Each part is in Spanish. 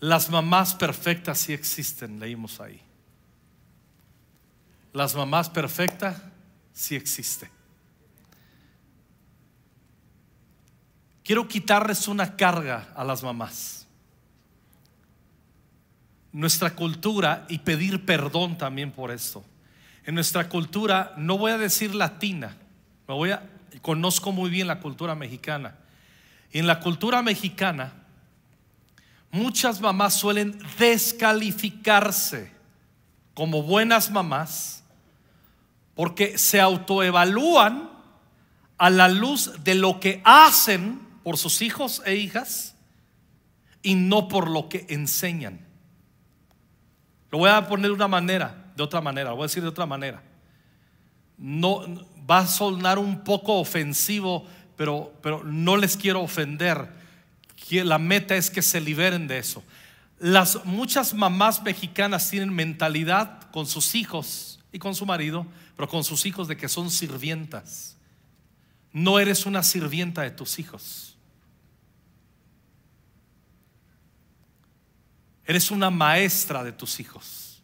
Las mamás perfectas sí existen, leímos ahí. Las mamás perfectas sí existen. Quiero quitarles una carga a las mamás. Nuestra cultura y pedir perdón también por esto. En nuestra cultura, no voy a decir latina, me voy a conozco muy bien la cultura mexicana. En la cultura mexicana, muchas mamás suelen descalificarse como buenas mamás porque se autoevalúan a la luz de lo que hacen por sus hijos e hijas y no por lo que enseñan. Lo voy a poner de una manera, de otra manera, lo voy a decir de otra manera. No va a sonar un poco ofensivo, pero, pero no les quiero ofender. La meta es que se liberen de eso. Las muchas mamás mexicanas tienen mentalidad con sus hijos y con su marido, pero con sus hijos de que son sirvientas. No eres una sirvienta de tus hijos. Eres una maestra de tus hijos.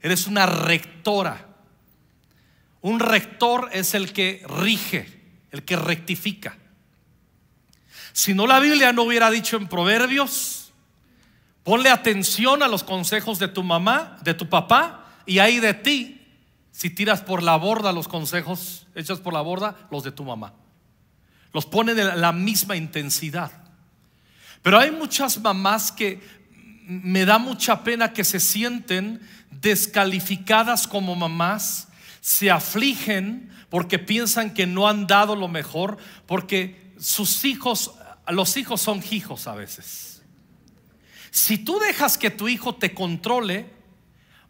Eres una rectora. Un rector es el que rige, el que rectifica. Si no la Biblia no hubiera dicho en Proverbios, ponle atención a los consejos de tu mamá, de tu papá, y ahí de ti si tiras por la borda los consejos, echas por la borda los de tu mamá. Los pone de la misma intensidad. Pero hay muchas mamás que me da mucha pena que se sienten descalificadas como mamás se afligen porque piensan que no han dado lo mejor, porque sus hijos, los hijos son hijos a veces. Si tú dejas que tu hijo te controle,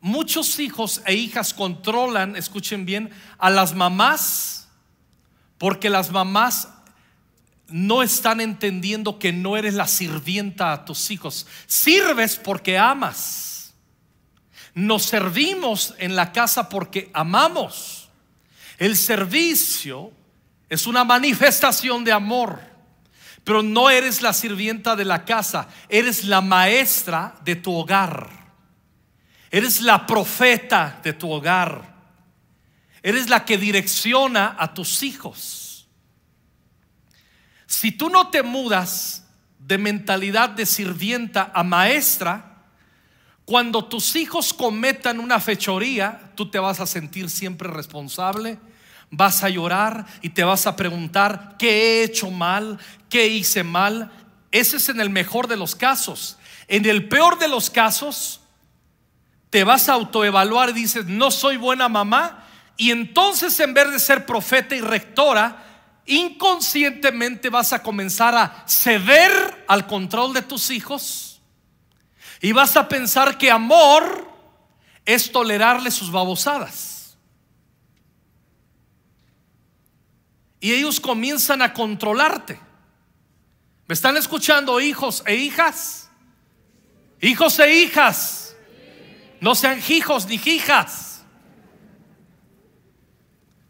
muchos hijos e hijas controlan, escuchen bien, a las mamás, porque las mamás no están entendiendo que no eres la sirvienta a tus hijos. Sirves porque amas. Nos servimos en la casa porque amamos. El servicio es una manifestación de amor, pero no eres la sirvienta de la casa, eres la maestra de tu hogar. Eres la profeta de tu hogar. Eres la que direcciona a tus hijos. Si tú no te mudas de mentalidad de sirvienta a maestra, cuando tus hijos cometan una fechoría, tú te vas a sentir siempre responsable, vas a llorar y te vas a preguntar, ¿qué he hecho mal? ¿Qué hice mal? Ese es en el mejor de los casos. En el peor de los casos, te vas a autoevaluar y dices, no soy buena mamá. Y entonces en vez de ser profeta y rectora, inconscientemente vas a comenzar a ceder al control de tus hijos y vas a pensar que amor es tolerarle sus babosadas. Y ellos comienzan a controlarte. ¿Me están escuchando hijos e hijas? Hijos e hijas. No sean hijos ni hijas.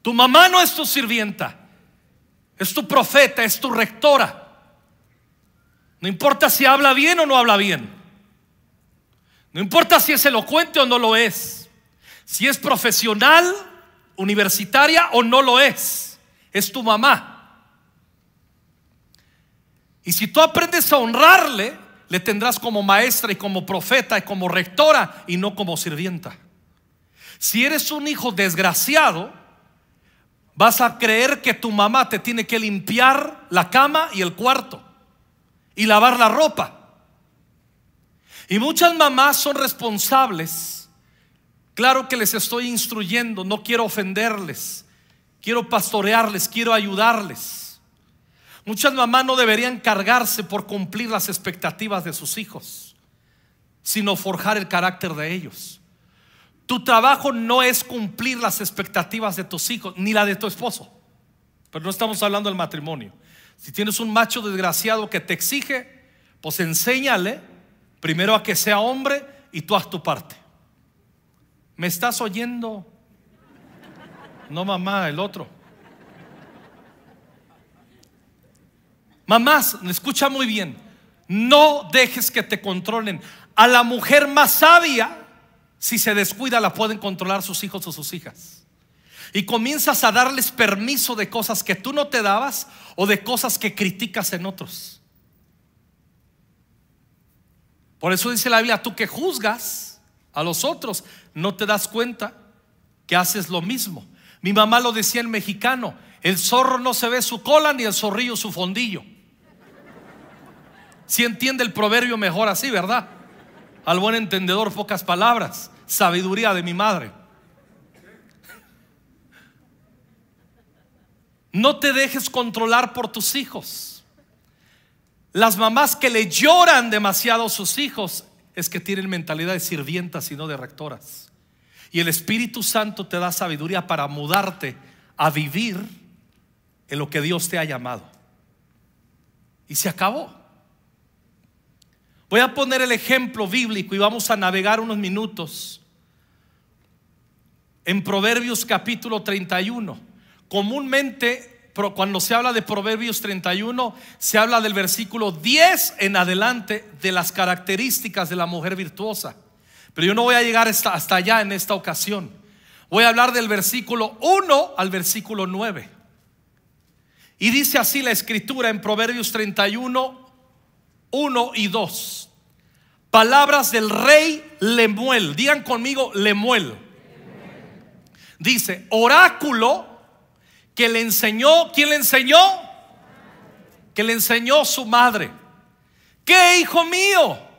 Tu mamá no es tu sirvienta. Es tu profeta, es tu rectora. No importa si habla bien o no habla bien. No importa si es elocuente o no lo es. Si es profesional, universitaria o no lo es. Es tu mamá. Y si tú aprendes a honrarle, le tendrás como maestra y como profeta y como rectora y no como sirvienta. Si eres un hijo desgraciado, vas a creer que tu mamá te tiene que limpiar la cama y el cuarto y lavar la ropa. Y muchas mamás son responsables. Claro que les estoy instruyendo, no quiero ofenderles, quiero pastorearles, quiero ayudarles. Muchas mamás no deberían cargarse por cumplir las expectativas de sus hijos, sino forjar el carácter de ellos. Tu trabajo no es cumplir las expectativas de tus hijos, ni la de tu esposo. Pero no estamos hablando del matrimonio. Si tienes un macho desgraciado que te exige, pues enséñale Primero a que sea hombre y tú haz tu parte. ¿Me estás oyendo? No, mamá, el otro. Mamás, escucha muy bien. No dejes que te controlen. A la mujer más sabia, si se descuida, la pueden controlar sus hijos o sus hijas. Y comienzas a darles permiso de cosas que tú no te dabas o de cosas que criticas en otros. Por eso dice la Biblia, tú que juzgas a los otros, no te das cuenta que haces lo mismo. Mi mamá lo decía en mexicano, el zorro no se ve su cola ni el zorrillo su fondillo. Si entiende el proverbio mejor así, ¿verdad? Al buen entendedor pocas palabras, sabiduría de mi madre. No te dejes controlar por tus hijos. Las mamás que le lloran demasiado a sus hijos es que tienen mentalidad de sirvientas y no de rectoras. Y el Espíritu Santo te da sabiduría para mudarte a vivir en lo que Dios te ha llamado. Y se acabó. Voy a poner el ejemplo bíblico y vamos a navegar unos minutos en Proverbios capítulo 31. Comúnmente cuando se habla de Proverbios 31, se habla del versículo 10 en adelante de las características de la mujer virtuosa. Pero yo no voy a llegar hasta, allá en esta ocasión. Voy a hablar del versículo 1 al versículo 9. Y dice así la escritura en Proverbios 31, 1 y 2. Palabras del rey Lemuel. Digan conmigo Lemuel. Dice, oráculo que le enseñó, ¿quién le enseñó? Que le enseñó su madre. ¿Qué hijo mío?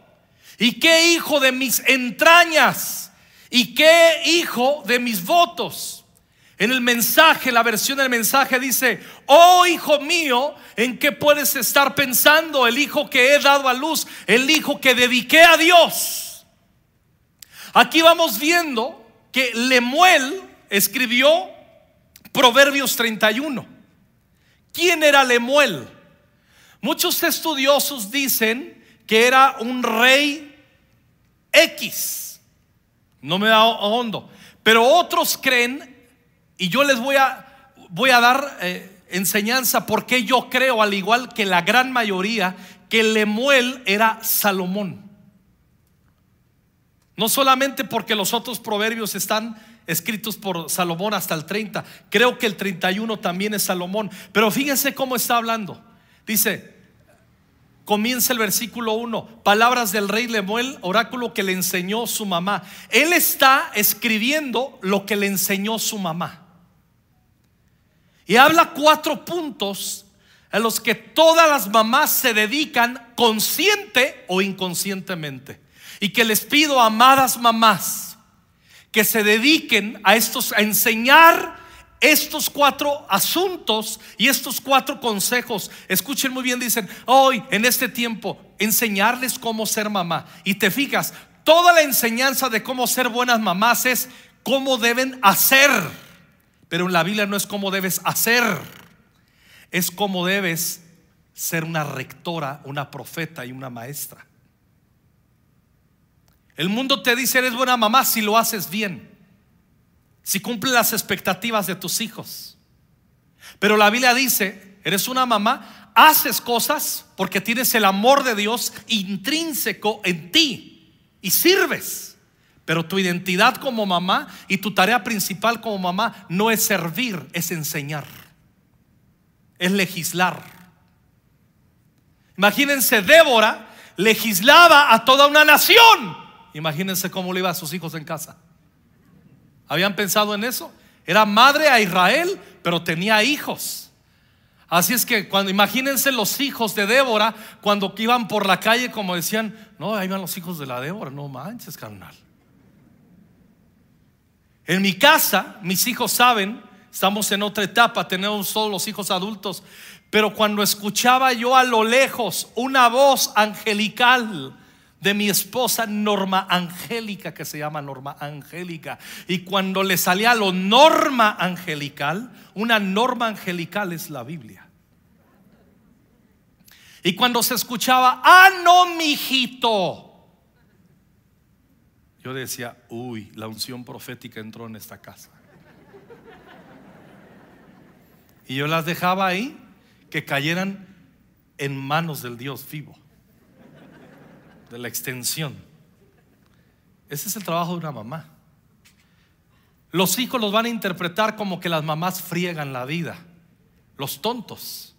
¿Y qué hijo de mis entrañas? ¿Y qué hijo de mis votos? En el mensaje, la versión del mensaje dice, oh hijo mío, ¿en qué puedes estar pensando? El hijo que he dado a luz, el hijo que dediqué a Dios. Aquí vamos viendo que Lemuel escribió Proverbios 31. ¿Quién era Lemuel? Muchos estudiosos dicen que era un rey X. No me da hondo. Pero otros creen, y yo les voy a, voy a dar eh, enseñanza porque yo creo, al igual que la gran mayoría, que Lemuel era Salomón. No solamente porque los otros proverbios están escritos por Salomón hasta el 30. Creo que el 31 también es Salomón. Pero fíjense cómo está hablando. Dice, comienza el versículo 1, palabras del rey Lemuel, oráculo que le enseñó su mamá. Él está escribiendo lo que le enseñó su mamá. Y habla cuatro puntos a los que todas las mamás se dedican consciente o inconscientemente. Y que les pido, amadas mamás, que se dediquen a estos a enseñar estos cuatro asuntos y estos cuatro consejos. Escuchen muy bien, dicen, hoy en este tiempo enseñarles cómo ser mamá. Y te fijas, toda la enseñanza de cómo ser buenas mamás es cómo deben hacer. Pero en la Biblia no es cómo debes hacer, es cómo debes ser una rectora, una profeta y una maestra. El mundo te dice, eres buena mamá si lo haces bien, si cumple las expectativas de tus hijos. Pero la Biblia dice, eres una mamá, haces cosas porque tienes el amor de Dios intrínseco en ti y sirves. Pero tu identidad como mamá y tu tarea principal como mamá no es servir, es enseñar, es legislar. Imagínense, Débora legislaba a toda una nación Imagínense cómo le iba a sus hijos en casa. ¿Habían pensado en eso? Era madre a Israel, pero tenía hijos. Así es que cuando imagínense los hijos de Débora cuando iban por la calle como decían, no, ahí van los hijos de la Débora, no manches, carnal. En mi casa, mis hijos saben, estamos en otra etapa, tenemos todos los hijos adultos, pero cuando escuchaba yo a lo lejos una voz angelical de mi esposa Norma Angélica, que se llama Norma Angélica. Y cuando le salía lo norma angelical, una norma angelical es la Biblia. Y cuando se escuchaba, ah, no, mijito. Yo decía, uy, la unción profética entró en esta casa. Y yo las dejaba ahí que cayeran en manos del Dios vivo. De la extensión. Ese es el trabajo de una mamá. Los hijos los van a interpretar como que las mamás friegan la vida. Los tontos.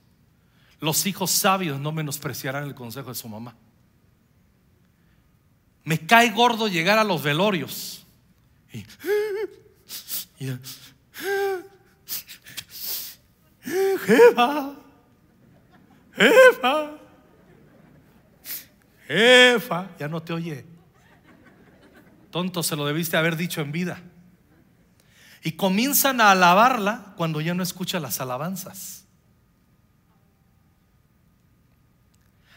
Los hijos sabios no menospreciarán el consejo de su mamá. Me cae gordo llegar a los velorios. Y, jefa, jefa, ya no te oye. Tonto, se lo debiste haber dicho en vida. Y comienzan a alabarla cuando ya no escucha las alabanzas.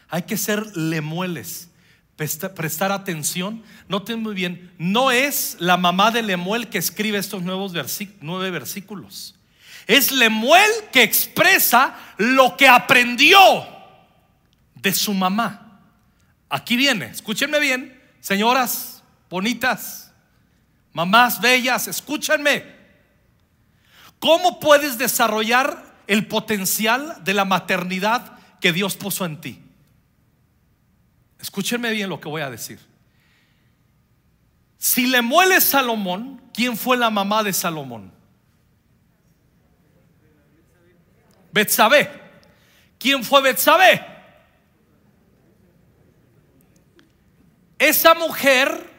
Hay que ser lemueles, prestar atención. Noten muy bien, no es la mamá de Lemuel que escribe estos nuevos nueve versículos. Es Lemuel que expresa lo que aprendió de su mamá. Aquí viene, escúchenme bien, señoras bonitas, mamás bellas, escúchenme. ¿Cómo puedes desarrollar el potencial de la maternidad que Dios puso en ti? Escúchenme bien lo que voy a decir. Si le muele Salomón, ¿quién fue la mamá de Salomón? Betsabé. ¿Quién fue Betsabé? Esa mujer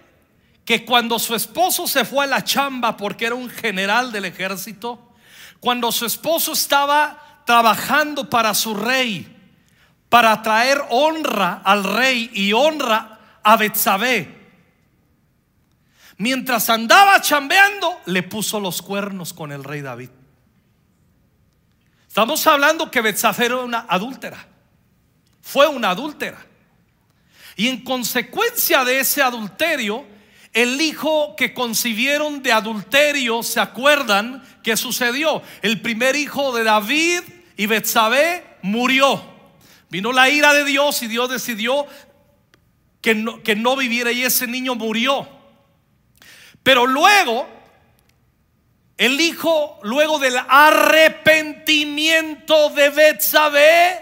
que cuando su esposo se fue a la chamba porque era un general del ejército, cuando su esposo estaba trabajando para su rey, para traer honra al rey y honra a Betsabé. Mientras andaba chambeando, le puso los cuernos con el rey David. Estamos hablando que Betsabé era una adúltera. Fue una adúltera. Y en consecuencia de ese adulterio, el hijo que concibieron de adulterio, ¿se acuerdan qué sucedió? El primer hijo de David y Betsabé murió. Vino la ira de Dios y Dios decidió que no, que no viviera y ese niño murió. Pero luego, el hijo, luego del arrepentimiento de Betsabé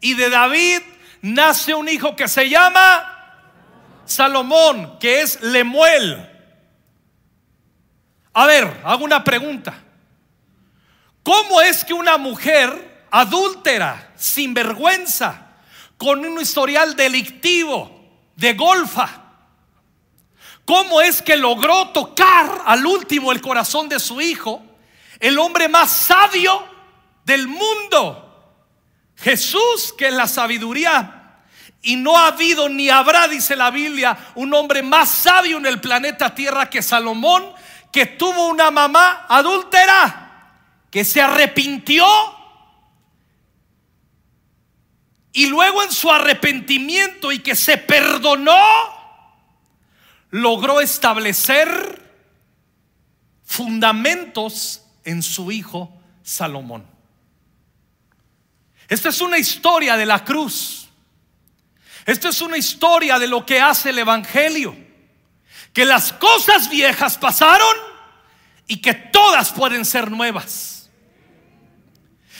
y de David, nace un hijo que se llama Salomón, que es Lemuel. A ver, hago una pregunta. ¿Cómo es que una mujer adúltera, sin vergüenza, con un historial delictivo, de golfa. ¿Cómo es que logró tocar al último el corazón de su hijo, el hombre más sabio del mundo? Jesús, que es la sabiduría, y no ha habido ni habrá, dice la Biblia, un hombre más sabio en el planeta Tierra que Salomón, que tuvo una mamá adúltera, que se arrepintió y luego en su arrepentimiento y que se perdonó, logró establecer fundamentos en su hijo Salomón. Esta es una historia de la cruz. Esta es una historia de lo que hace el Evangelio. Que las cosas viejas pasaron y que todas pueden ser nuevas.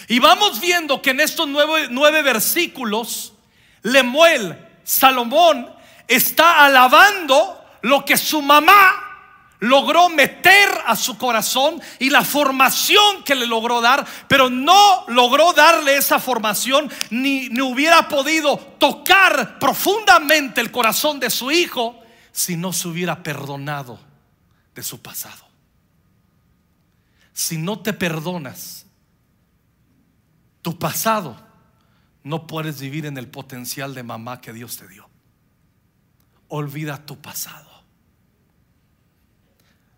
Y vamos viendo que en estos nueve, versículos, Lemuel, Salomón, está alabando lo que su mamá logró meter a su corazón y la formación que le logró dar, pero no logró darle esa formación ni, ni, hubiera podido tocar profundamente el corazón de su hijo si no se hubiera perdonado de su pasado. Si no te perdonas tu pasado, no puedes vivir en el potencial de mamá que Dios te dio. Olvida tu pasado.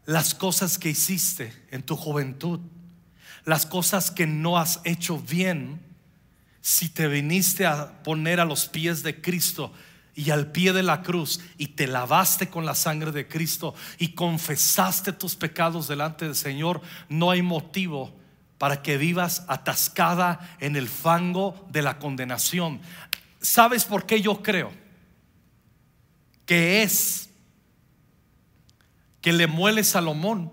Las cosas que hiciste en tu juventud, las cosas que no has hecho bien, si te viniste a poner a los pies de Cristo y al pie de la cruz y te lavaste con la sangre de Cristo y confesaste tus pecados delante del Señor, no hay motivo para que vivas atascada en el fango de la condenación. ¿Sabes por qué yo creo? Que es que le muele Salomón,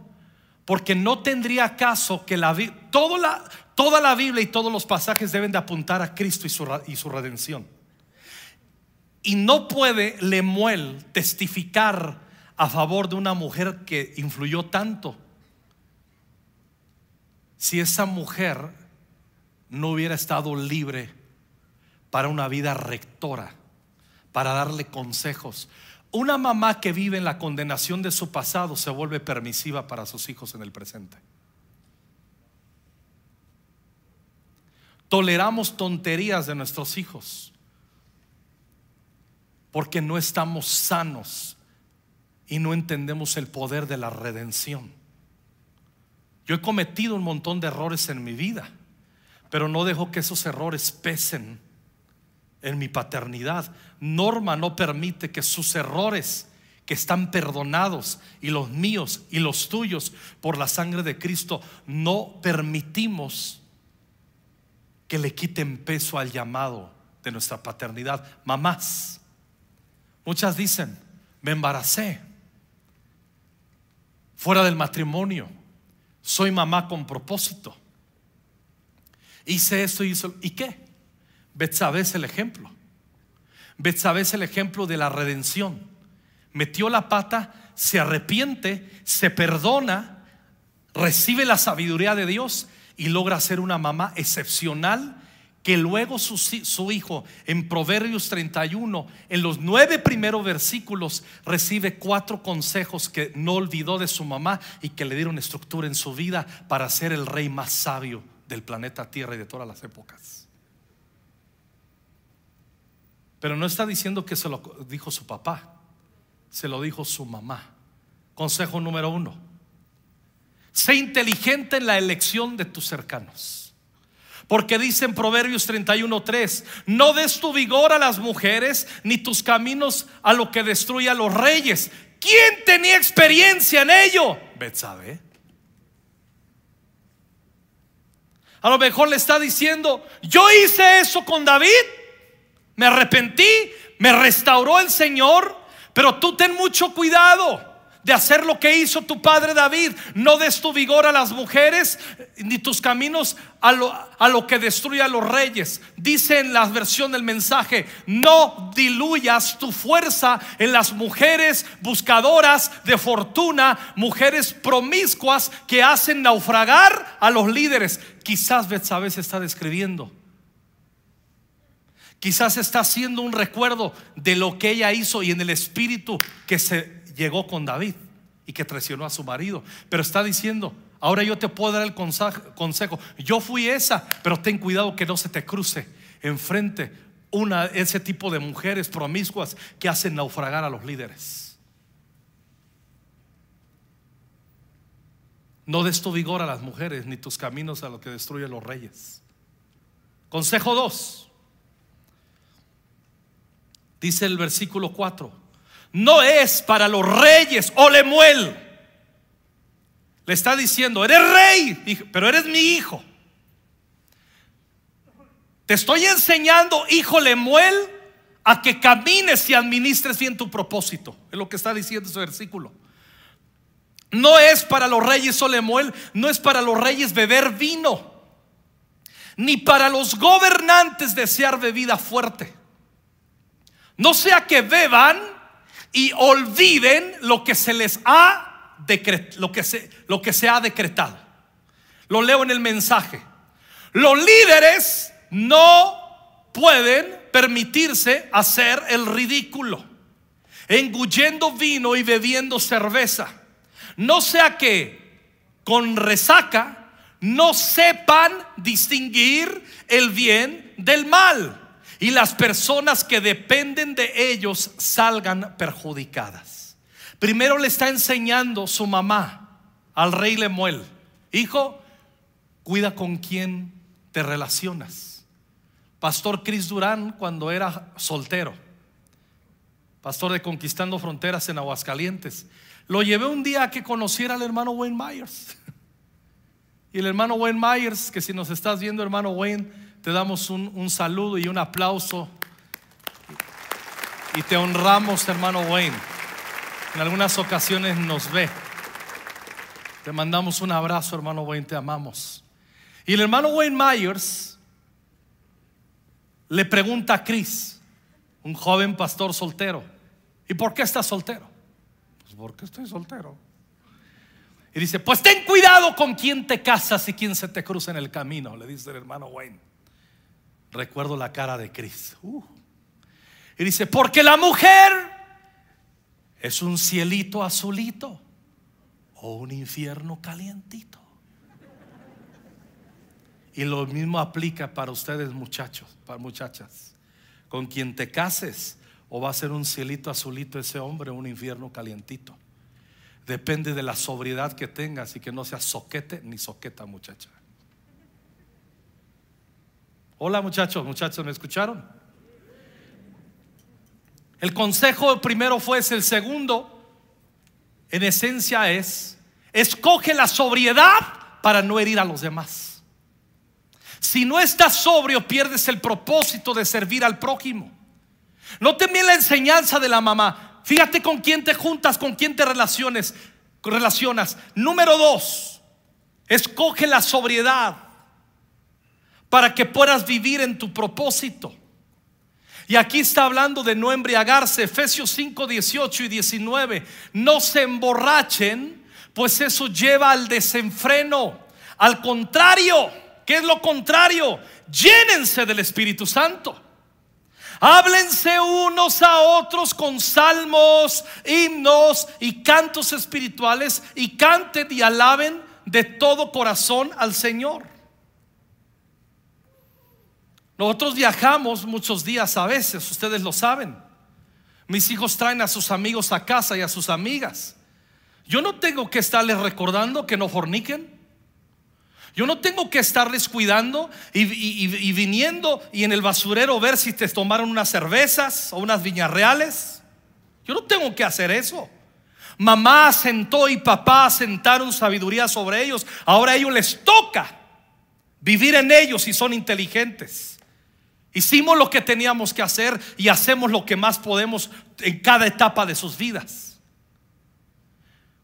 porque no tendría caso que la, toda, la, toda la Biblia y todos los pasajes deben de apuntar a Cristo y su, y su redención. Y no puede Lemuel testificar a favor de una mujer que influyó tanto si esa mujer no hubiera estado libre para una vida rectora, para darle consejos. Una mamá que vive en la condenación de su pasado se vuelve permisiva para sus hijos en el presente. Toleramos tonterías de nuestros hijos porque no estamos sanos y no entendemos el poder de la redención. Yo he cometido un montón de errores en mi vida, pero no dejo que esos errores pesen en mi paternidad. Norma no permite que sus errores que están perdonados y los míos y los tuyos por la sangre de Cristo, no permitimos que le quiten peso al llamado de nuestra paternidad. Mamás, muchas dicen, me embaracé fuera del matrimonio. Soy mamá con propósito. Hice esto y hizo. ¿Y qué? Betsabé es el ejemplo. Betsabé es el ejemplo de la redención. Metió la pata, se arrepiente, se perdona, recibe la sabiduría de Dios y logra ser una mamá excepcional que luego su, hijo en Proverbios 31, en los nueve primeros versículos, recibe cuatro consejos que no olvidó de su mamá y que le dieron estructura en su vida para ser el rey más sabio del planeta Tierra y de todas las épocas. Pero no está diciendo que se lo dijo su papá, se lo dijo su mamá. Consejo número uno, sé inteligente en la elección de tus cercanos. Porque dice en Proverbios 31:3, no des tu vigor a las mujeres, ni tus caminos a lo que destruye a los reyes. ¿Quién tenía experiencia en ello? Betsabe. A lo mejor le está diciendo, yo hice eso con David, me arrepentí, me restauró el Señor, pero tú ten mucho cuidado de hacer lo que hizo tu padre David. No des tu vigor a las mujeres ni tus caminos a lo, que destruye a los reyes. Dice en la versión del mensaje, no diluyas tu fuerza en las mujeres buscadoras de fortuna, mujeres promiscuas que hacen naufragar a los líderes. Quizás Betsabé se está describiendo. Quizás está haciendo un recuerdo de lo que ella hizo y en el espíritu que se llegó con David y que traicionó a su marido. Pero está diciendo, ahora yo te puedo dar el consejo. Yo fui esa, pero ten cuidado que no se te cruce enfrente una, ese tipo de mujeres promiscuas que hacen naufragar a los líderes. No des tu vigor a las mujeres, ni tus caminos a lo que destruye los reyes. Consejo 2. Dice el versículo 4 no es para los reyes o Lemuel. Le está diciendo, eres rey, pero eres mi hijo. Te estoy enseñando, hijo Lemuel, a que camines y administres bien tu propósito. Es lo que está diciendo ese versículo. No es para los reyes o Lemuel, no es para los reyes beber vino, ni para los gobernantes desear bebida fuerte. No sea que beban y olviden lo que se les ha decretado, lo que se, lo que se ha decretado. Lo leo en el mensaje. Los líderes no pueden permitirse hacer el ridículo, engullendo vino y bebiendo cerveza. No sea que con resaca no sepan distinguir el bien del mal y las personas que dependen de ellos salgan perjudicadas. Primero le está enseñando su mamá al rey Lemuel, hijo, cuida con quién te relacionas. Pastor Chris Durán cuando era soltero, pastor de Conquistando Fronteras en Aguascalientes, lo llevé un día a que conociera al hermano Wayne Myers. Y el hermano Wayne Myers, que si nos estás viendo, hermano Wayne, te damos un, saludo y un aplauso. Y te honramos, hermano Wayne. En algunas ocasiones nos ve. Te mandamos un abrazo, hermano Wayne, te amamos. Y el hermano Wayne Myers le pregunta a Chris, un joven pastor soltero. ¿Y por qué estás soltero? Pues porque estoy soltero. Y dice, pues ten cuidado con quién te casas y quién se te cruza en el camino, le dice el hermano Wayne. Recuerdo la cara de Chris. Uh. Y dice, porque la mujer es un cielito azulito o un infierno calientito. Y lo mismo aplica para ustedes muchachos, para muchachas. Con quien te cases o va a ser un cielito azulito ese hombre o un infierno calientito. Depende de la sobriedad que tengas y que no seas soquete ni soqueta muchacha. Hola muchachos, muchachos, ¿me escucharon? El consejo primero fue, es el segundo, en esencia es, escoge la sobriedad para no herir a los demás. Si no estás sobrio, pierdes el propósito de servir al prójimo. No te la enseñanza de la mamá. Fíjate con quién te juntas, con quién te relaciones, relacionas. Número dos, escoge la sobriedad para que puedas vivir en tu propósito. Y aquí está hablando de no embriagarse, Efesios 5, 18 y 19. No se emborrachen, pues eso lleva al desenfreno. Al contrario, ¿qué es lo contrario? Llénense del Espíritu Santo. Háblense unos a otros con salmos, himnos y cantos espirituales y canten y alaben de todo corazón al Señor. Nosotros viajamos muchos días a veces, ustedes lo saben. Mis hijos traen a sus amigos a casa y a sus amigas. Yo no tengo que estarles recordando que no forniquen. Yo no tengo que estarles cuidando y, viniendo y en el basurero ver si te tomaron unas cervezas o unas viñas reales. Yo no tengo que hacer eso. Mamá sentó y papá sentaron sabiduría sobre ellos. Ahora a ellos les toca vivir en ellos y son inteligentes. Hicimos lo que teníamos que hacer y hacemos lo que más podemos en cada etapa de sus vidas.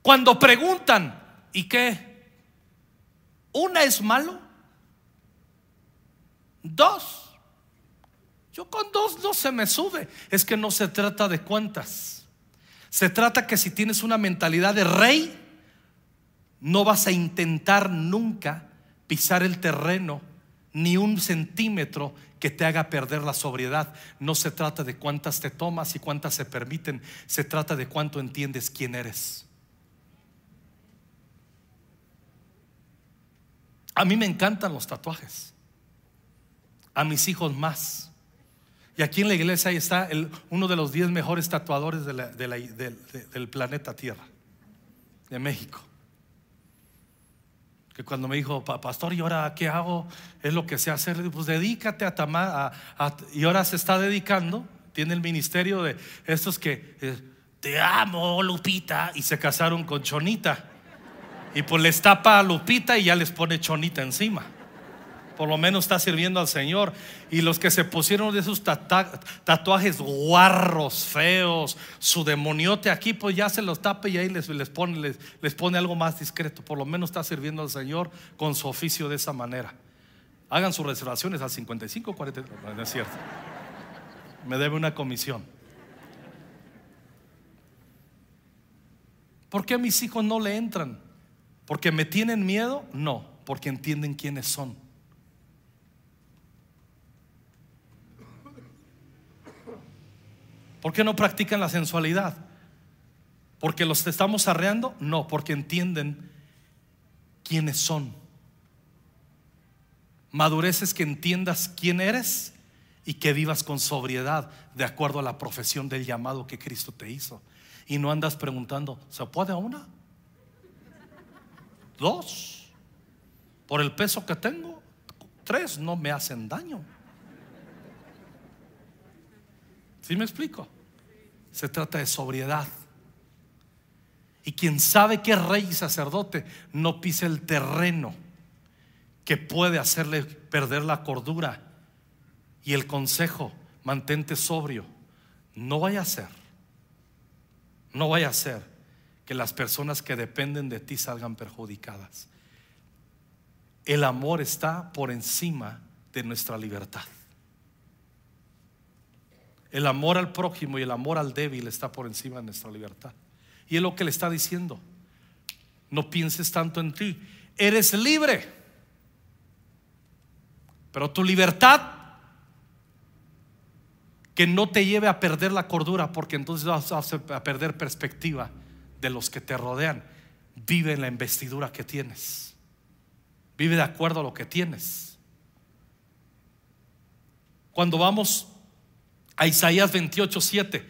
Cuando preguntan, ¿y qué? Una es malo. Dos. Yo con dos no se me sube. Es que no se trata de cuántas. Se trata que si tienes una mentalidad de rey, no vas a intentar nunca pisar el terreno ni un centímetro que te haga perder la sobriedad. No se trata de cuántas te tomas y cuántas se permiten. Se trata de cuánto entiendes quién eres. A mí me encantan los tatuajes. A mis hijos más. Y aquí en la iglesia está uno de los 10 mejores tatuadores del planeta Tierra, de México. Que cuando me dijo, pastor, ¿y ahora qué hago? Es lo que sé hacer. Pues dedícate a tamar. y ahora se está dedicando. Tiene el ministerio de estos que eh, te amo, Lupita. Y se casaron con Chonita. Y pues les tapa a Lupita y ya les pone chonita encima. Por lo menos está sirviendo al Señor. Y los que se pusieron de esos tatuajes guarros, feos, su demoniote aquí, pues ya se los tapa y ahí les, les, pone, les, les pone algo más discreto. Por lo menos está sirviendo al Señor con su oficio de esa manera. Hagan sus reservaciones al 55, 40. No es cierto. Me debe una comisión. ¿Por qué mis hijos no le entran? ¿Porque me tienen miedo? No, porque entienden quiénes son. ¿Por qué no practican la sensualidad? ¿Porque los estamos arreando? No, porque entienden quiénes son. Madurez es que entiendas quién eres y que vivas con sobriedad de acuerdo a la profesión del llamado que Cristo te hizo. Y no andas preguntando, ¿se puede una? Dos. Por el peso que tengo, tres no me hacen daño. ¿Sí me explico? Se trata de sobriedad. Y quien sabe que rey y sacerdote no pisa el terreno que puede hacerle perder la cordura. Y el consejo, mantente sobrio. No vaya a ser, no vaya a ser que las personas que dependen de ti salgan perjudicadas. El amor está por encima de nuestra libertad. El amor al prójimo y el amor al débil está por encima de nuestra libertad. Y es lo que le está diciendo. No pienses tanto en ti. Eres libre. Pero tu libertad que no te lleve a perder la cordura, porque entonces vas a perder perspectiva de los que te rodean. Vive en la investidura que tienes. Vive de acuerdo a lo que tienes. Cuando vamos a Isaías 28, 7.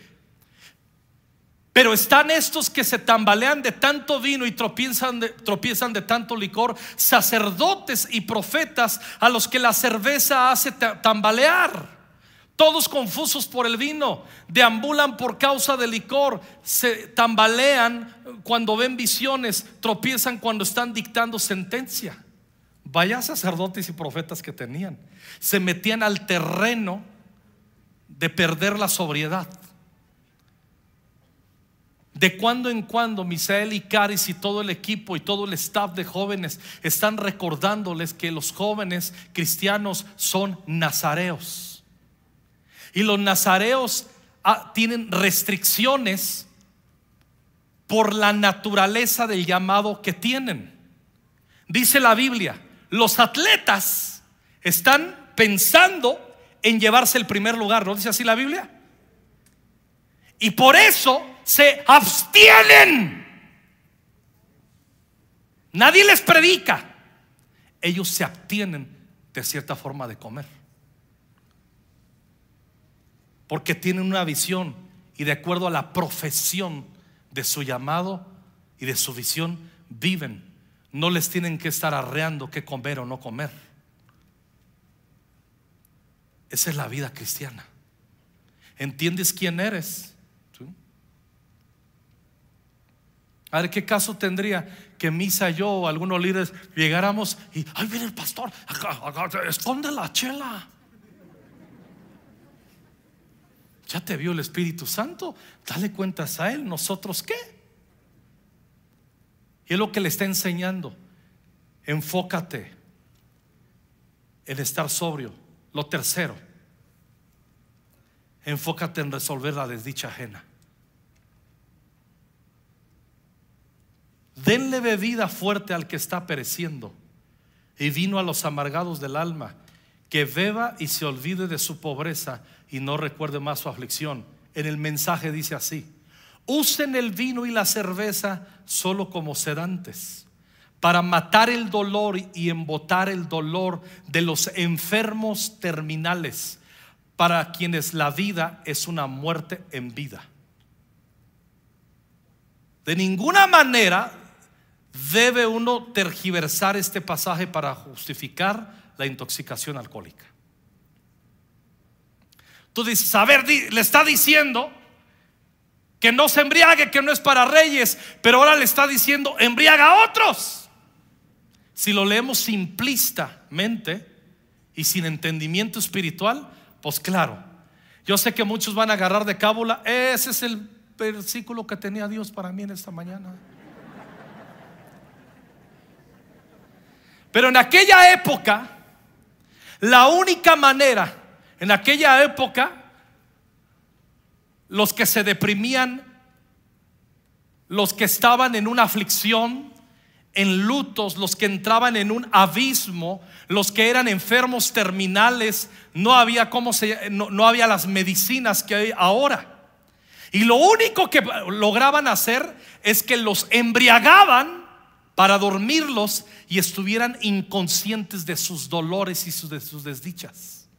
Pero están estos que se tambalean de tanto vino y tropiezan de, tropiezan de tanto licor, sacerdotes y profetas a los que la cerveza hace tambalear. Todos confusos por el vino, deambulan por causa del licor, se tambalean cuando ven visiones, tropiezan cuando están dictando sentencia. Vaya sacerdotes y profetas que tenían. Se metían al terreno de perder la sobriedad. De cuando en cuando Misael y Caris y todo el equipo y todo el staff de jóvenes están recordándoles que los jóvenes cristianos son nazareos. Y los nazareos ah, tienen restricciones por la naturaleza del llamado que tienen. Dice la Biblia, los atletas están pensando en llevarse el primer lugar, ¿no dice así la Biblia? Y por eso se abstienen. Nadie les predica. Ellos se abstienen de cierta forma de comer. Porque tienen una visión y de acuerdo a la profesión de su llamado y de su visión, viven. No les tienen que estar arreando qué comer o no comer. Esa es la vida cristiana. ¿Entiendes quién eres? A ver, ¿qué caso tendría que Misa yo o algunos líderes llegáramos y, ay, viene el pastor, esconde la chela. Ya te vio el Espíritu Santo, dale cuentas a Él, nosotros qué. Y es lo que le está enseñando. Enfócate en estar sobrio. Lo tercero, enfócate en resolver la desdicha ajena. Denle bebida fuerte al que está pereciendo y vino a los amargados del alma, que beba y se olvide de su pobreza y no recuerde más su aflicción. En el mensaje dice así, usen el vino y la cerveza solo como sedantes para matar el dolor y embotar el dolor de los enfermos terminales, para quienes la vida es una muerte en vida. De ninguna manera debe uno tergiversar este pasaje para justificar la intoxicación alcohólica. Tú dices, a ver, le está diciendo que no se embriague, que no es para reyes, pero ahora le está diciendo, embriaga a otros. Si lo leemos simplistamente y sin entendimiento espiritual, pues claro, yo sé que muchos van a agarrar de cábula, ese es el versículo que tenía Dios para mí en esta mañana. Pero en aquella época, la única manera, en aquella época, los que se deprimían, los que estaban en una aflicción, en lutos, los que entraban en un abismo, los que eran enfermos terminales, no había cómo se, no, no había las medicinas que hay ahora. Y lo único que lograban hacer es que los embriagaban para dormirlos y estuvieran inconscientes de sus dolores y de sus desdichas.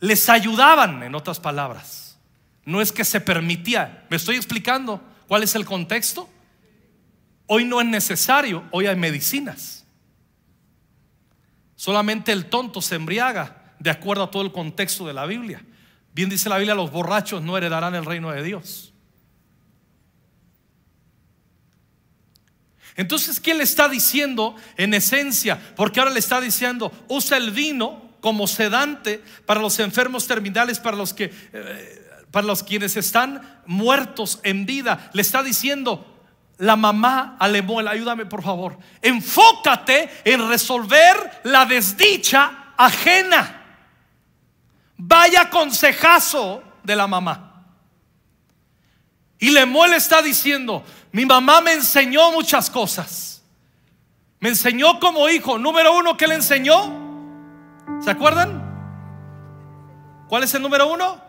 Les ayudaban, en otras palabras. No es que se permitía. ¿Me estoy explicando cuál es el contexto? Hoy no es necesario, hoy hay medicinas. Solamente el tonto se embriaga de acuerdo a todo el contexto de la Biblia. Bien dice la Biblia, los borrachos no heredarán el reino de Dios. Entonces, ¿qué le está diciendo en esencia? Porque ahora le está diciendo, usa el vino como sedante para los enfermos terminales, para los que... Eh, para los quienes están muertos en vida, le está diciendo, la mamá alemó, ayúdame por favor, enfócate en resolver la desdicha ajena. Vaya consejazo de la mamá. Y Lemuel está diciendo, mi mamá me enseñó muchas cosas. Me enseñó como hijo. Número uno, ¿qué le enseñó? ¿Se acuerdan? ¿Cuál es el número uno?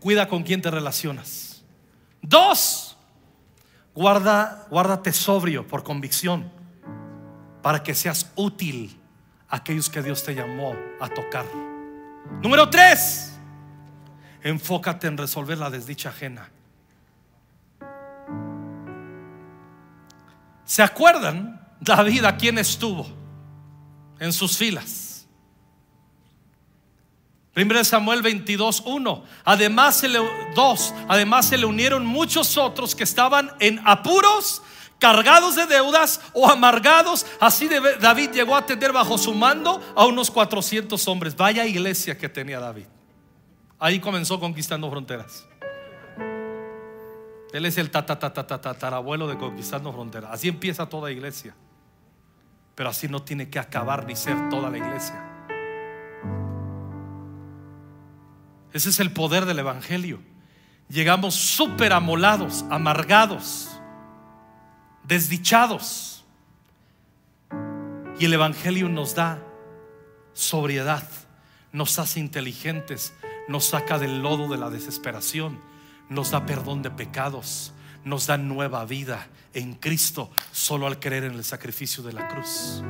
Cuida con quién te relacionas. Dos, guarda, guárdate sobrio por convicción para que seas útil a aquellos que Dios te llamó a tocar. Número tres, enfócate en resolver la desdicha ajena. ¿Se acuerdan David a quién estuvo en sus filas? 1 Samuel 22, 1. Además se le, además se le unieron muchos otros que estaban en apuros, cargados de deudas o amargados. Así David llegó a tener bajo su mando a unos 400 hombres. Vaya iglesia que tenía David. Ahí comenzó conquistando fronteras. Él es el tatarabuelo de conquistando fronteras. Así empieza toda iglesia. Pero así no tiene que acabar ni ser toda la iglesia. Ese es el poder del Evangelio. Llegamos súper amolados, amargados, desdichados. Y el Evangelio nos da sobriedad, nos hace inteligentes, nos saca del lodo de la desesperación nos da perdón de pecados, nos da nueva vida en Cristo solo al creer en el sacrificio de la cruz.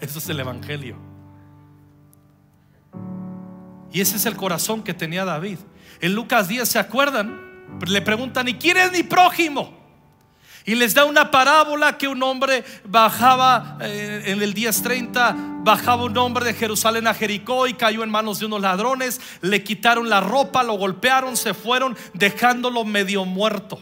Eso es el Evangelio. Y ese es el corazón que tenía David. En Lucas 10, ¿se acuerdan? Le preguntan, ¿y quién es mi prójimo? Y les da una parábola que un hombre bajaba eh, en el 10:30, bajaba un hombre de Jerusalén a Jericó y cayó en manos de unos ladrones, le quitaron la ropa, lo golpearon, se fueron dejándolo medio muerto.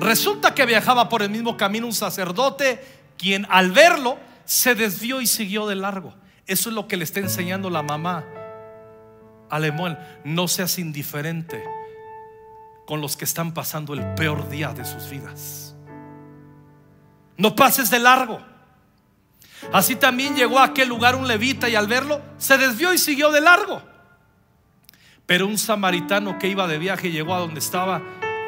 Resulta que viajaba por el mismo camino un sacerdote, quien al verlo se desvió y siguió de largo. Eso es lo que le está enseñando la mamá a Lemuel. No seas indiferente con los que están pasando el peor día de sus vidas. No pases de largo. Así también llegó a aquel lugar un levita y al verlo se desvió y siguió de largo. Pero un samaritano que iba de viaje llegó a donde estaba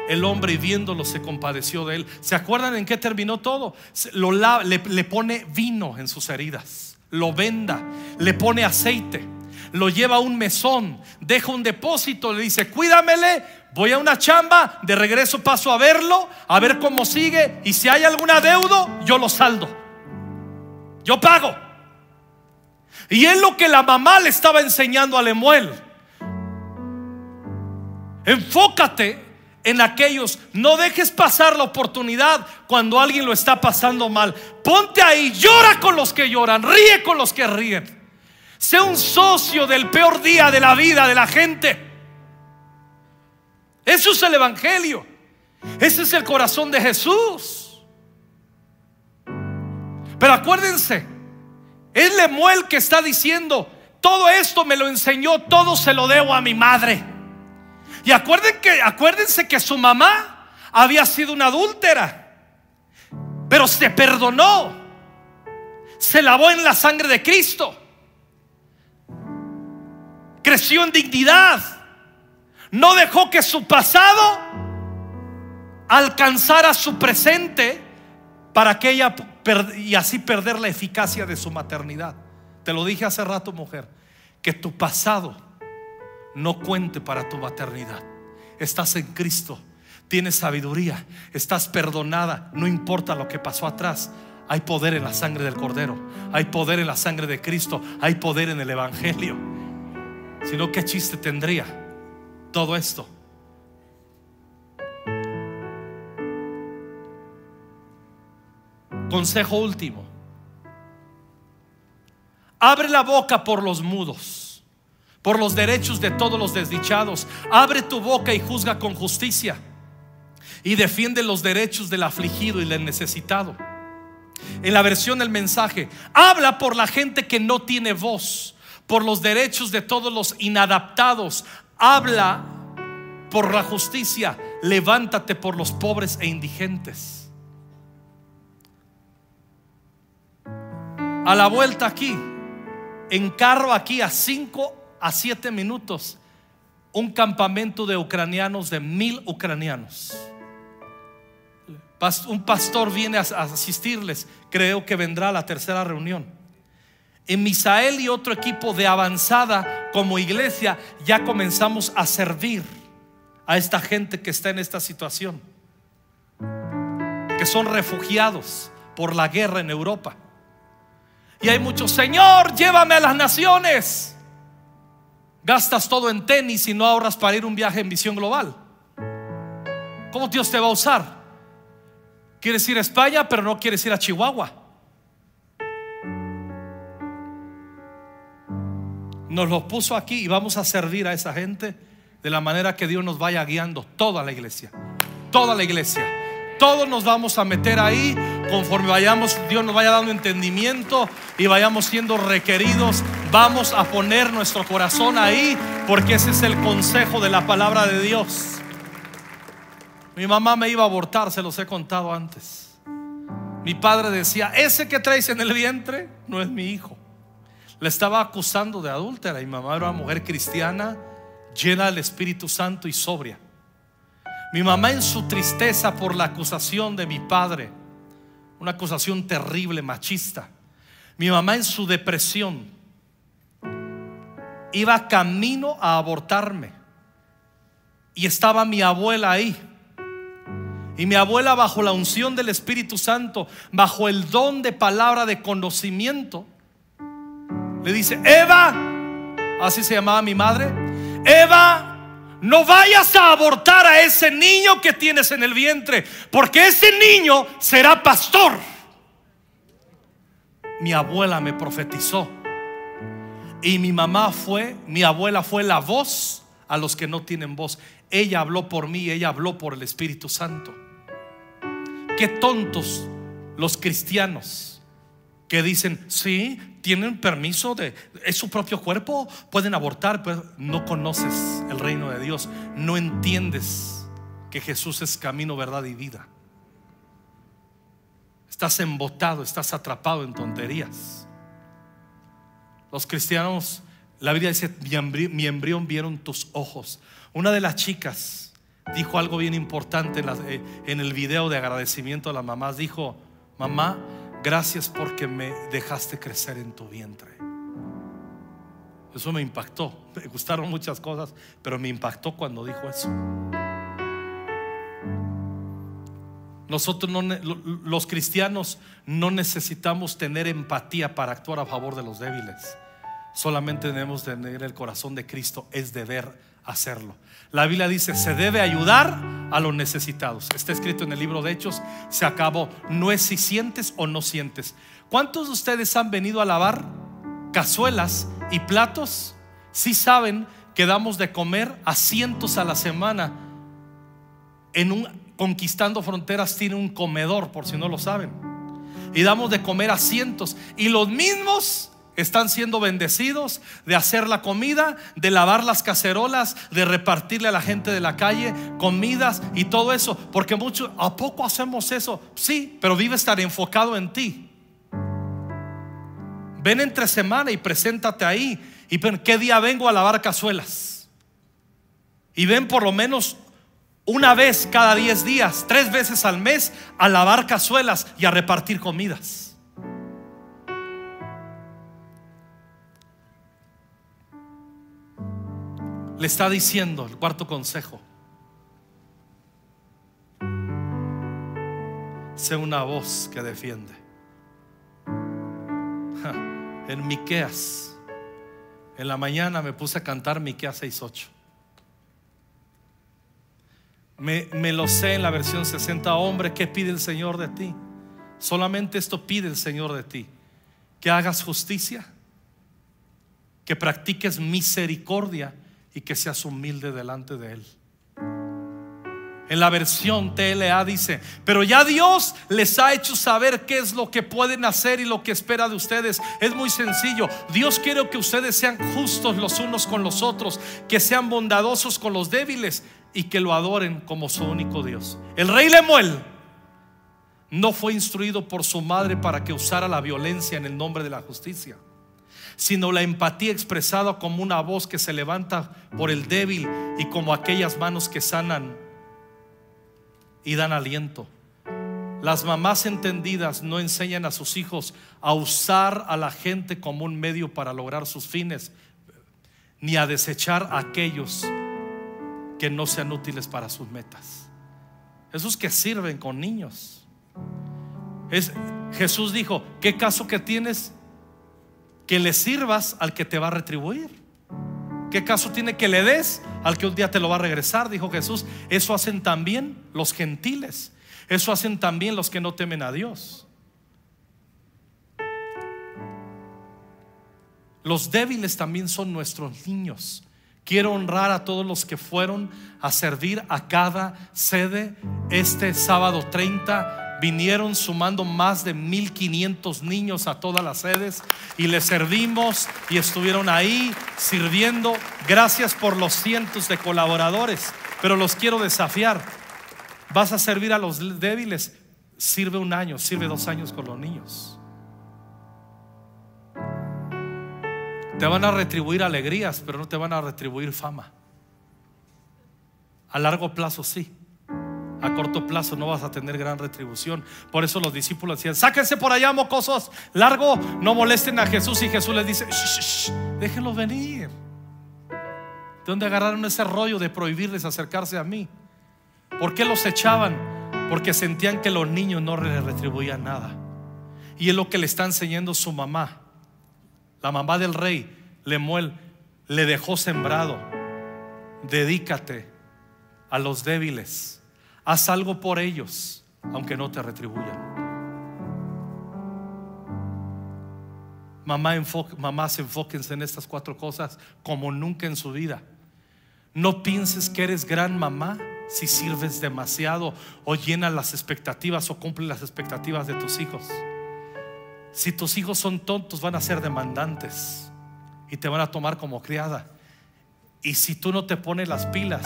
el hombre viéndolo se compadeció de él. ¿Se acuerdan en qué terminó todo? Le pone vino en sus heridas, lo venda, le pone aceite, lo lleva a un mesón, deja un depósito, le dice, cuídamele Voy a una chamba, de regreso paso a verlo, a ver cómo sigue y si hay algún adeudo, yo lo saldo. Yo pago. Y es lo que la mamá le estaba enseñando a Lemuel. Enfócate en aquellos. No dejes pasar la oportunidad cuando alguien lo está pasando mal. Ponte ahí, llora con los que lloran, ríe con los que ríen. Sé un socio del peor día de la vida de la gente. Eso es el Evangelio. Ese es el corazón de Jesús. Pero acuérdense, es Lemuel que está diciendo, todo esto me lo enseñó, todo se lo debo a mi madre. Y acuérdense que, acuérdense que su mamá había sido una adúltera, pero se perdonó, se lavó en la sangre de Cristo, creció en dignidad no dejó que su pasado alcanzara su presente para que ella y así perder la eficacia de su maternidad. Te lo dije hace rato, mujer, que tu pasado no cuente para tu maternidad. Estás en Cristo, tienes sabiduría, estás perdonada, no importa lo que pasó atrás. Hay poder en la sangre del Cordero, hay poder en la sangre de Cristo, hay poder en el Evangelio. Si no, ¿qué chiste tendría? todo esto. Consejo último. Abre la boca por los mudos, por los derechos de todos los desdichados. Abre tu boca y juzga con justicia. Y defiende los derechos del afligido y del necesitado. En la versión del mensaje, habla por la gente que no tiene voz, por los derechos de todos los inadaptados habla por la justicia levántate por los pobres e indigentes. A la vuelta aquí, en carro aquí a 5 a 7 minutos, un campamento de ucranianos, de mil ucranianos. Un pastor viene a asistirles, creo que vendrá a la tercera reunión. En Misael y otro equipo de avanzada como iglesia ya comenzamos a servir a esta gente que está en esta situación, que son refugiados por la guerra en Europa. Y hay muchos, Señor, llévame a las naciones. Gastas todo en tenis y no ahorras para ir un viaje en visión global. ¿Cómo Dios te va a usar? Quieres ir a España, pero no quieres ir a Chihuahua. Nos lo puso aquí y vamos a servir a esa gente de la manera que Dios nos vaya guiando. Toda la iglesia. Toda la iglesia. Todos nos vamos a meter ahí conforme vayamos, Dios nos vaya dando entendimiento y vayamos siendo requeridos. Vamos a poner nuestro corazón ahí porque ese es el consejo de la palabra de Dios. Mi mamá me iba a abortar, se los he contado antes. Mi padre decía, ese que traes en el vientre no es mi hijo. Le estaba acusando de adúltera y mi mamá era una mujer cristiana, llena del Espíritu Santo y sobria. Mi mamá en su tristeza por la acusación de mi padre, una acusación terrible, machista. Mi mamá en su depresión iba camino a abortarme. Y estaba mi abuela ahí. Y mi abuela bajo la unción del Espíritu Santo, bajo el don de palabra de conocimiento, le dice, Eva, así se llamaba mi madre, Eva, no vayas a abortar a ese niño que tienes en el vientre, porque ese niño será pastor. Mi abuela me profetizó. Y mi mamá fue, mi abuela fue la voz a los que no tienen voz. Ella habló por mí, ella habló por el Espíritu Santo. Qué tontos los cristianos que dicen, sí, tienen permiso de, es su propio cuerpo, pueden abortar, pero no conoces el reino de Dios, no entiendes que Jesús es camino, verdad y vida. Estás embotado, estás atrapado en tonterías. Los cristianos, la Biblia dice, mi embrión vieron tus ojos. Una de las chicas dijo algo bien importante en, eh, en el video de agradecimiento a las mamás. Dijo, mamá, Gracias porque me dejaste crecer en tu vientre. Eso me impactó. Me gustaron muchas cosas, pero me impactó cuando dijo eso. Nosotros los cristianos no necesitamos tener empatía para actuar a favor de los débiles. Solamente debemos tener el corazón de Cristo, es deber hacerlo. La Biblia dice, se debe ayudar a los necesitados. Está escrito en el libro de Hechos, se acabó. No es si sientes o no sientes. ¿Cuántos de ustedes han venido a lavar cazuelas y platos? Si saben que damos de comer a cientos a la semana. En un Conquistando Fronteras tiene un comedor, por si no lo saben. Y damos de comer a cientos. Y los mismos están siendo bendecidos de hacer la comida, de lavar las cacerolas, de repartirle a la gente de la calle comidas y todo eso. Porque muchos, ¿a poco hacemos eso? Sí, pero vive estar enfocado en ti. Ven entre semana y preséntate ahí. ¿Y qué día vengo a lavar cazuelas? Y ven por lo menos una vez cada 10 días, tres veces al mes, a lavar cazuelas y a repartir comidas. Le está diciendo el cuarto consejo. Sé una voz que defiende. En Miqueas, en la mañana me puse a cantar Miqueas 6:8. Me, me lo sé en la versión 60. Hombre, ¿qué pide el Señor de ti? Solamente esto pide el Señor de ti: que hagas justicia, que practiques misericordia y que seas humilde delante de Él. En la versión TLA dice, pero ya Dios les ha hecho saber qué es lo que pueden hacer y lo que espera de ustedes. Es muy sencillo. Dios quiere que ustedes sean justos los unos con los otros, que sean bondadosos con los débiles. y que lo adoren como su único Dios. El rey Lemuel no fue instruido por su madre para que usara la violencia en el nombre de la justicia, sino la empatía expresada como una voz que se levanta por el débil y como aquellas manos que sanan y dan aliento. Las mamás entendidas no enseñan a sus hijos a usar a la gente como un medio para lograr sus fines, ni a desechar a aquellos que no sean útiles para sus metas. Esos que sirven con niños. Es, Jesús dijo, ¿qué caso que tienes que le sirvas al que te va a retribuir? ¿Qué caso tiene que le des al que un día te lo va a regresar? Dijo Jesús. Eso hacen también los gentiles. Eso hacen también los que no temen a Dios. Los débiles también son nuestros niños. Quiero honrar a todos los que fueron a servir a cada sede este sábado 30 vinieron sumando más de 1500 niños a todas las sedes y les servimos y estuvieron ahí sirviendo. Gracias por los cientos de colaboradores, pero los quiero desafiar. Vas a servir a los débiles, sirve un año, sirve dos años con los niños. Te van a retribuir alegrías, pero no te van a retribuir fama. A largo plazo sí. A corto plazo no vas a tener gran retribución. Por eso los discípulos decían, sáquense por allá, mocosos, largo, no molesten a Jesús. Y Jesús les dice, shh, déjenlos venir. ¿De dónde agarraron ese rollo de prohibirles acercarse a mí? ¿Por qué los echaban? Porque sentían que los niños no les retribuían nada. Y es lo que le está enseñando su mamá. La mamá del rey, Lemuel, le dejó sembrado. Dedícate a los débiles. Haz algo por ellos, aunque no te retribuyan. Mamá, mamás, enfóquense en estas cuatro cosas como nunca en su vida. No pienses que eres gran mamá si sirves demasiado o llenas las expectativas o cumples las expectativas de tus hijos. Si tus hijos son tontos, van a ser demandantes y te van a tomar como criada. Y si tú no te pones las pilas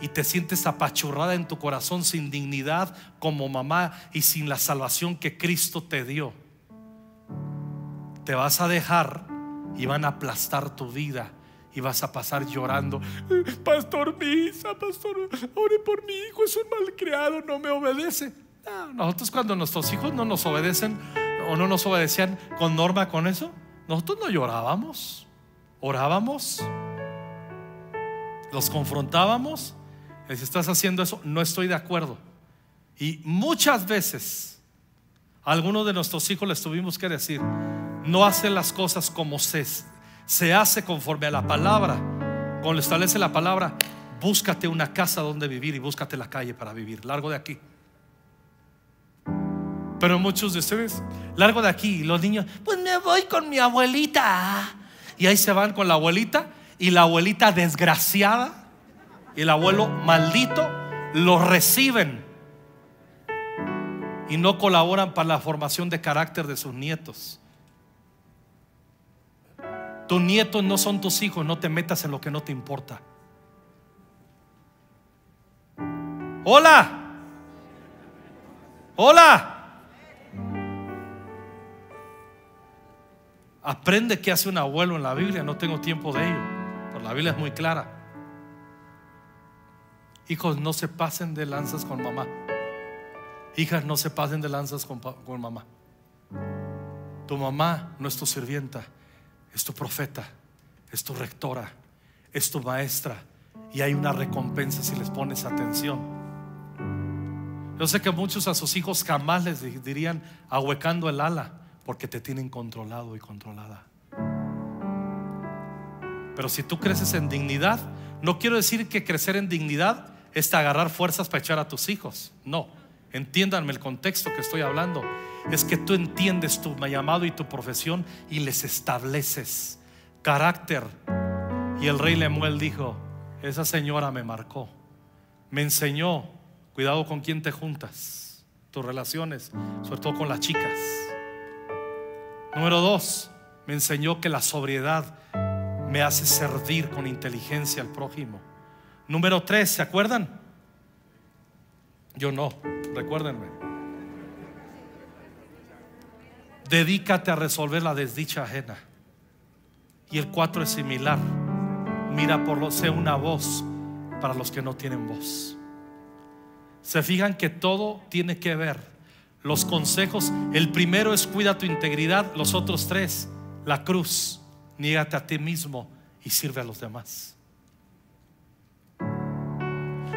y te sientes apachurrada en tu corazón sin dignidad como mamá y sin la salvación que Cristo te dio, te vas a dejar y van a aplastar tu vida y vas a pasar llorando. Pastor, misa, pastor, ore por mi hijo, es un malcriado, no me obedece. nosotros cuando nuestros hijos no nos obedecen o no nos obedecían con norma con eso, nosotros no llorábamos, orábamos, los confrontábamos. Si estás haciendo eso, no estoy de acuerdo. Y muchas veces, a algunos de nuestros hijos les tuvimos que decir, no hacen las cosas como se se hace conforme a la palabra. Cuando establece la palabra, búscate una casa donde vivir y búscate la calle para vivir. Largo de aquí. Pero muchos de ustedes, largo de aquí, los niños, pues me voy con mi abuelita. Y ahí se van con la abuelita y la abuelita desgraciada y el abuelo maldito los reciben y no colaboran para la formación de carácter de sus nietos. Tus nietos no son tus hijos, no te metas en lo que no te importa. Hola. Hola. Aprende qué hace un abuelo en la Biblia. No tengo tiempo de ello. Pero la Biblia es muy clara. Hijos, no se pasen de lanzas con mamá. Hijas, no se pasen de lanzas con, mamá. Tu mamá no es tu sirvienta es tu profeta, es tu rectora, es tu maestra y hay una recompensa si les pones atención. Yo sé que muchos a sus hijos jamás les dirían ahuecando el ala porque te tienen controlado y controlada. Pero si tú creces en dignidad, no quiero decir que crecer en dignidad es agarrar fuerzas para echar a tus hijos. No, entiéndanme el contexto que estoy hablando es que tú entiendes tu llamado y tu profesión y les estableces carácter. Y el rey Lemuel dijo, esa señora me marcó, me enseñó, cuidado con quién te juntas, tus relaciones, sobre todo con las chicas. Número dos, me enseñó que la sobriedad me hace servir con inteligencia al prójimo. Número tres, ¿se acuerdan? Yo no, recuérdenme. Dedícate a resolver la desdicha ajena. Y el cuatro es similar. Mira por lo sé una voz para los que no tienen voz. Se fijan que todo tiene que ver. Los consejos, el primero es cuida tu integridad, los otros tres, la cruz, niégate a ti mismo y sirve a los demás.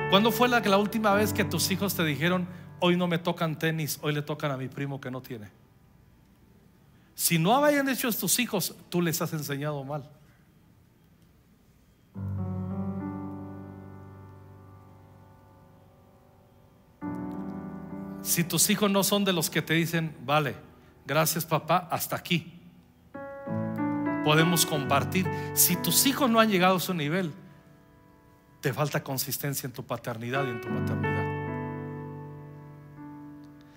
¿Cuándo fue la, la última vez que tus hijos te dijeron, hoy no me tocan tenis, hoy le tocan a mi primo que no tiene? Si no habían hecho tus hijos, tú les has enseñado mal. Si tus hijos no son de los que te dicen, vale, gracias papá, hasta aquí. Podemos compartir. Si tus hijos no han llegado a ese nivel, te falta consistencia en tu paternidad y en tu maternidad.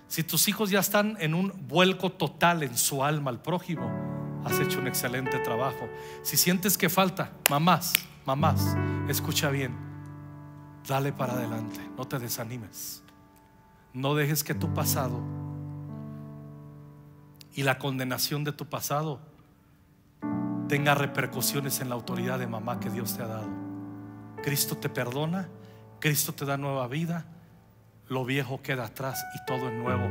Si tus hijos ya están en un vuelco total en su alma al prójimo, has hecho un excelente trabajo. Si sientes que falta, mamás, mamás, escucha bien, dale para adelante, no te desanimes. No dejes que tu pasado y la condenación de tu pasado tenga repercusiones en la autoridad de mamá que Dios te ha dado. Cristo te perdona, Cristo te da nueva vida, lo viejo queda atrás y todo es nuevo.